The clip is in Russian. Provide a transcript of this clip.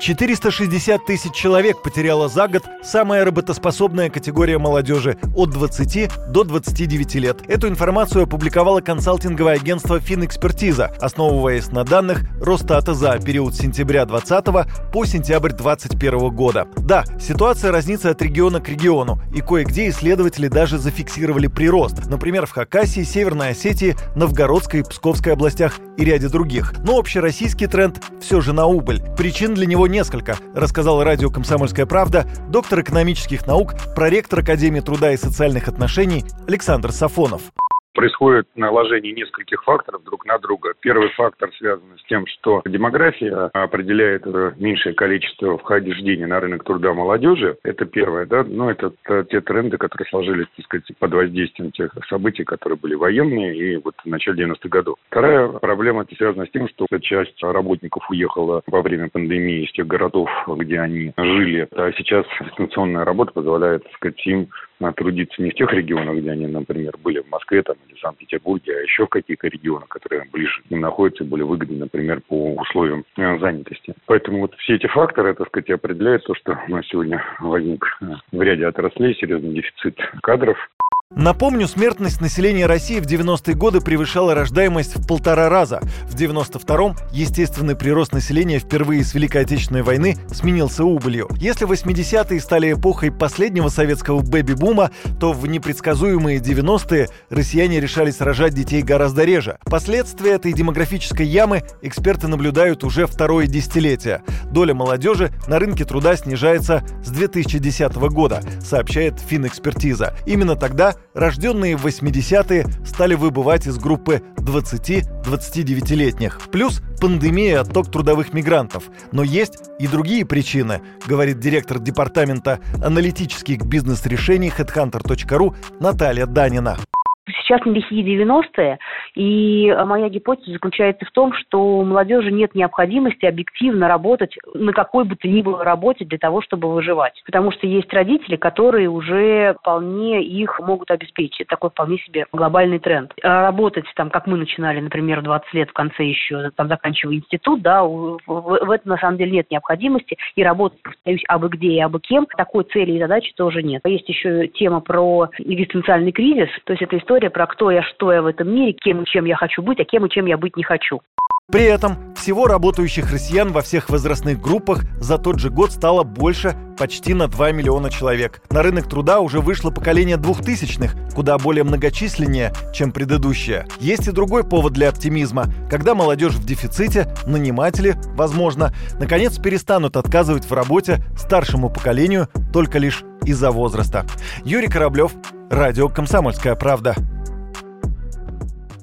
460 тысяч человек потеряла за год самая работоспособная категория молодежи от 20 до 29 лет. Эту информацию опубликовало консалтинговое агентство «Финэкспертиза», основываясь на данных Росстата за период с сентября 2020 по сентябрь 2021 года. Да, ситуация разнится от региона к региону, и кое-где исследователи даже зафиксировали прирост. Например, в Хакасии, Северной Осетии, Новгородской и Псковской областях и ряде других. Но общероссийский тренд все же на убыль. Причин для него несколько, рассказал радио «Комсомольская правда» доктор экономических наук, проректор Академии труда и социальных отношений Александр Сафонов происходит наложение нескольких факторов друг на друга. Первый фактор связан с тем, что демография определяет э, меньшее количество вхождения на рынок труда молодежи. Это первое, да, но это те тренды, которые сложились, так сказать, под воздействием тех событий, которые были военные и вот в начале 90-х годов. Вторая проблема это связана с тем, что часть работников уехала во время пандемии из тех городов, где они жили, а сейчас дистанционная работа позволяет, так сказать, им трудиться не в тех регионах, где они, например, были в Москве там, или Санкт-Петербурге, а еще в каких-то регионах, которые ближе к ним находятся, более выгодны, например, по условиям э, занятости. Поэтому вот все эти факторы, так сказать, определяют то, что у нас сегодня возник э, в ряде отраслей серьезный дефицит кадров, Напомню, смертность населения России в 90-е годы превышала рождаемость в полтора раза. В 92-м естественный прирост населения впервые с Великой Отечественной войны сменился убылью. Если 80-е стали эпохой последнего советского бэби-бума, то в непредсказуемые 90-е россияне решались рожать детей гораздо реже. Последствия этой демографической ямы эксперты наблюдают уже второе десятилетие. Доля молодежи на рынке труда снижается с 2010 года, сообщает Финэкспертиза. Именно тогда рожденные в 80-е стали выбывать из группы 20-29-летних. Плюс пандемия, отток трудовых мигрантов. Но есть и другие причины, говорит директор департамента аналитических бизнес-решений headhunter.ru Наталья Данина. Сейчас не лихие 90-е, и моя гипотеза заключается в том, что у молодежи нет необходимости объективно работать на какой бы то ни было работе для того, чтобы выживать. Потому что есть родители, которые уже вполне их могут обеспечить. Такой вполне себе глобальный тренд. А работать там, как мы начинали, например, в 20 лет в конце еще, там, заканчивая институт, да, в, в этом на самом деле нет необходимости. И работать, повторюсь, абы где и абы кем, такой цели и задачи тоже нет. Есть еще тема про экзистенциальный кризис, то есть это история про кто я, что я в этом мире, кем и чем я хочу быть, а кем и чем я быть не хочу. При этом всего работающих россиян во всех возрастных группах за тот же год стало больше почти на 2 миллиона человек. На рынок труда уже вышло поколение двухтысячных, куда более многочисленнее, чем предыдущее. Есть и другой повод для оптимизма. Когда молодежь в дефиците, наниматели, возможно, наконец перестанут отказывать в работе старшему поколению только лишь из-за возраста. Юрий Кораблев, Радио «Комсомольская правда».